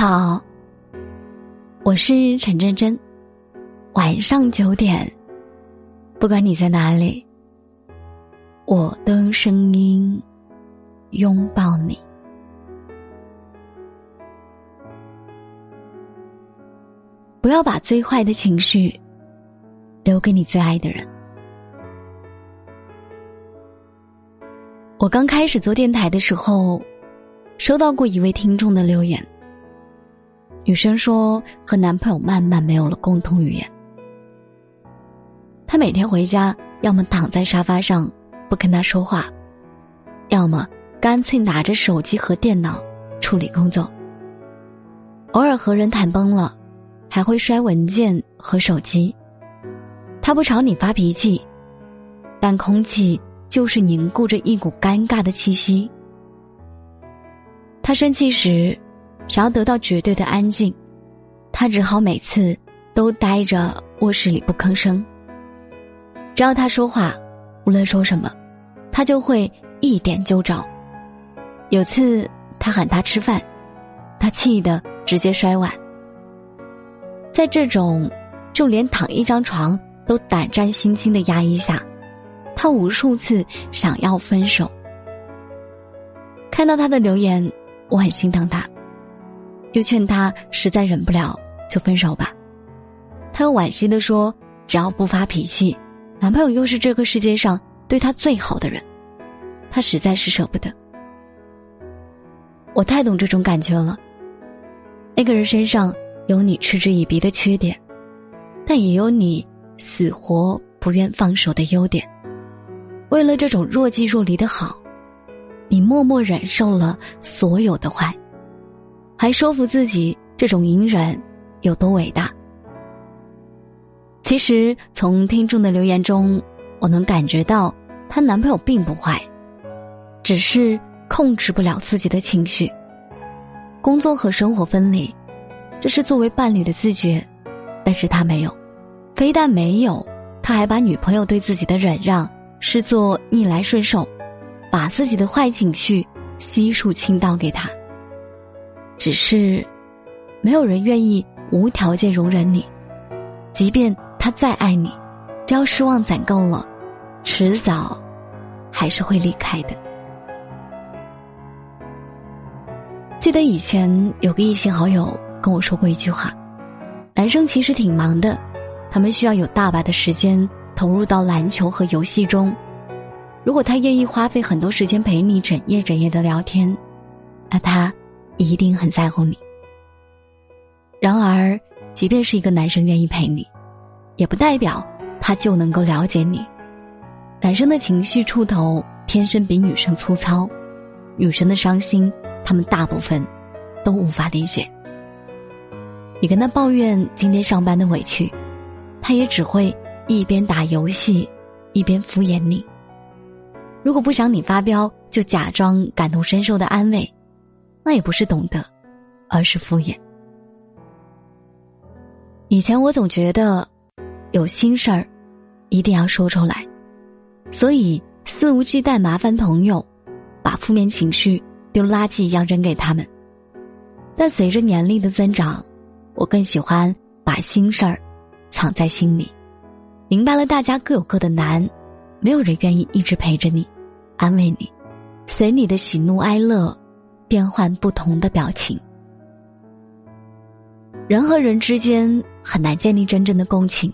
好，我是陈真真。晚上九点，不管你在哪里，我都用声音拥抱你。不要把最坏的情绪留给你最爱的人。我刚开始做电台的时候，收到过一位听众的留言。女生说和男朋友慢慢没有了共同语言。她每天回家，要么躺在沙发上不跟他说话，要么干脆拿着手机和电脑处理工作。偶尔和人谈崩了，还会摔文件和手机。他不朝你发脾气，但空气就是凝固着一股尴尬的气息。他生气时。想要得到绝对的安静，他只好每次都待着卧室里不吭声。只要他说话，无论说什么，他就会一点就着。有次他喊他吃饭，他气得直接摔碗。在这种就连躺一张床都胆战心惊的压抑下，他无数次想要分手。看到他的留言，我很心疼他。又劝他实在忍不了就分手吧，他又惋惜的说：“只要不发脾气，男朋友又是这个世界上对他最好的人，他实在是舍不得。”我太懂这种感觉了。那个人身上有你嗤之以鼻的缺点，但也有你死活不愿放手的优点。为了这种若即若离的好，你默默忍受了所有的坏。还说服自己这种隐忍有多伟大。其实从听众的留言中，我能感觉到她男朋友并不坏，只是控制不了自己的情绪。工作和生活分离，这是作为伴侣的自觉，但是他没有，非但没有，他还把女朋友对自己的忍让视作逆来顺受，把自己的坏情绪悉数倾倒给他。只是，没有人愿意无条件容忍你，即便他再爱你，只要失望攒够了，迟早还是会离开的。记得以前有个异性好友跟我说过一句话：男生其实挺忙的，他们需要有大把的时间投入到篮球和游戏中。如果他愿意花费很多时间陪你整夜整夜的聊天，那他。一定很在乎你。然而，即便是一个男生愿意陪你，也不代表他就能够了解你。男生的情绪触头天生比女生粗糙，女生的伤心，他们大部分都无法理解。你跟他抱怨今天上班的委屈，他也只会一边打游戏，一边敷衍你。如果不想你发飙，就假装感同身受的安慰。那也不是懂得，而是敷衍。以前我总觉得，有心事儿，一定要说出来，所以肆无忌惮麻烦朋友，把负面情绪丢垃圾一样扔给他们。但随着年龄的增长，我更喜欢把心事儿藏在心里。明白了，大家各有各的难，没有人愿意一直陪着你，安慰你，随你的喜怒哀乐。变换不同的表情，人和人之间很难建立真正的共情。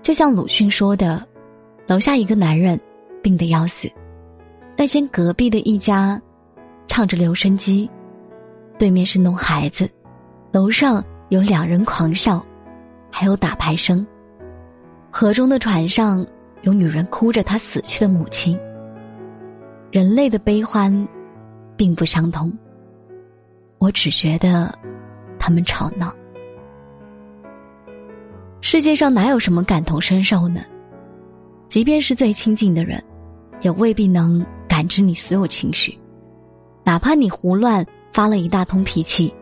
就像鲁迅说的：“楼下一个男人病得要死，那间隔壁的一家唱着留声机，对面是弄孩子，楼上有两人狂笑，还有打牌声。河中的船上有女人哭着她死去的母亲。人类的悲欢。”并不相同。我只觉得，他们吵闹。世界上哪有什么感同身受呢？即便是最亲近的人，也未必能感知你所有情绪。哪怕你胡乱发了一大通脾气，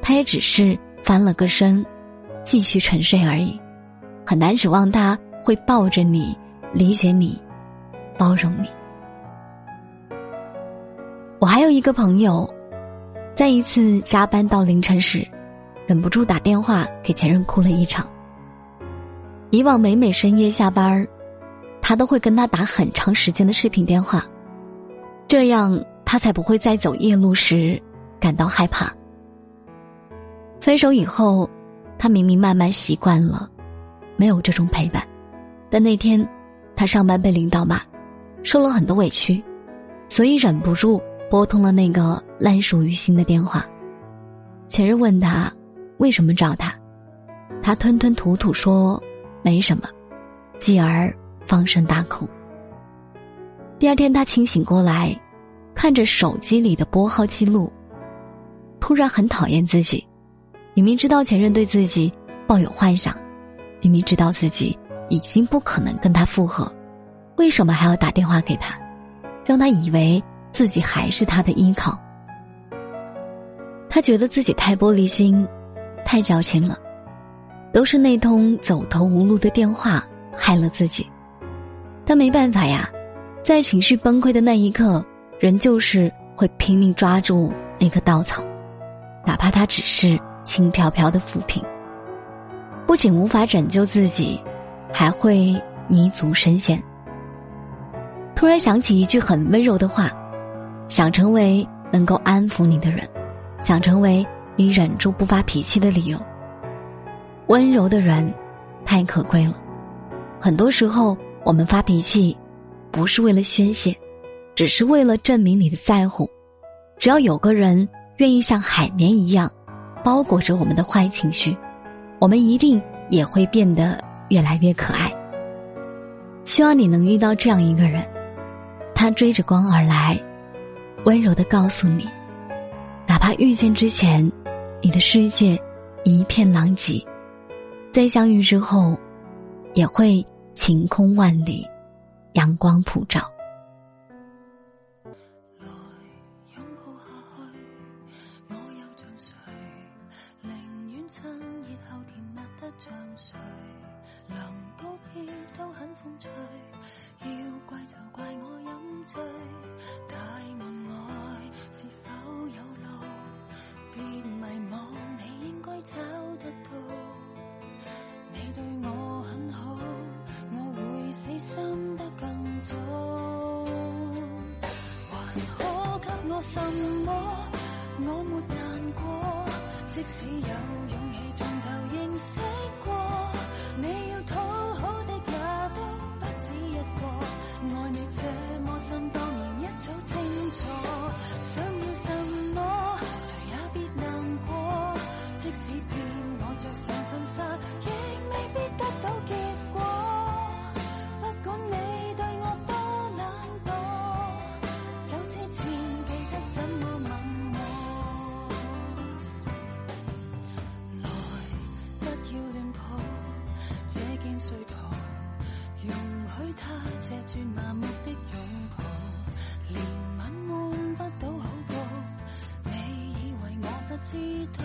他也只是翻了个身，继续沉睡而已。很难指望他会抱着你，理解你，包容你。我还有一个朋友，在一次加班到凌晨时，忍不住打电话给前任哭了一场。以往每每深夜下班他都会跟他打很长时间的视频电话，这样他才不会在走夜路时感到害怕。分手以后，他明明慢慢习惯了没有这种陪伴，但那天他上班被领导骂，受了很多委屈，所以忍不住。拨通了那个烂熟于心的电话，前任问他为什么找他，他吞吞吐吐说没什么，继而放声大哭。第二天他清醒过来，看着手机里的拨号记录，突然很讨厌自己，明明知道前任对自己抱有幻想，明明知道自己已经不可能跟他复合，为什么还要打电话给他，让他以为。自己还是他的依靠，他觉得自己太玻璃心，太矫情了，都是那通走投无路的电话害了自己。但没办法呀，在情绪崩溃的那一刻，人就是会拼命抓住那棵稻草，哪怕它只是轻飘飘的浮萍，不仅无法拯救自己，还会泥足深陷。突然想起一句很温柔的话。想成为能够安抚你的人，想成为你忍住不发脾气的理由。温柔的人太可贵了。很多时候，我们发脾气不是为了宣泄，只是为了证明你的在乎。只要有个人愿意像海绵一样包裹着我们的坏情绪，我们一定也会变得越来越可爱。希望你能遇到这样一个人，他追着光而来。温柔的告诉你，哪怕遇见之前，你的世界一片狼藉，在相遇之后，也会晴空万里，阳光普照。深得更早，还可给我什么？我没难过，即使有勇气从头认识过，你要讨好的也都不止一个。爱你这么深，当然一早清楚。想要什么，需求容许他借住麻木的拥抱，连吻换不到好报。你以为我不知道？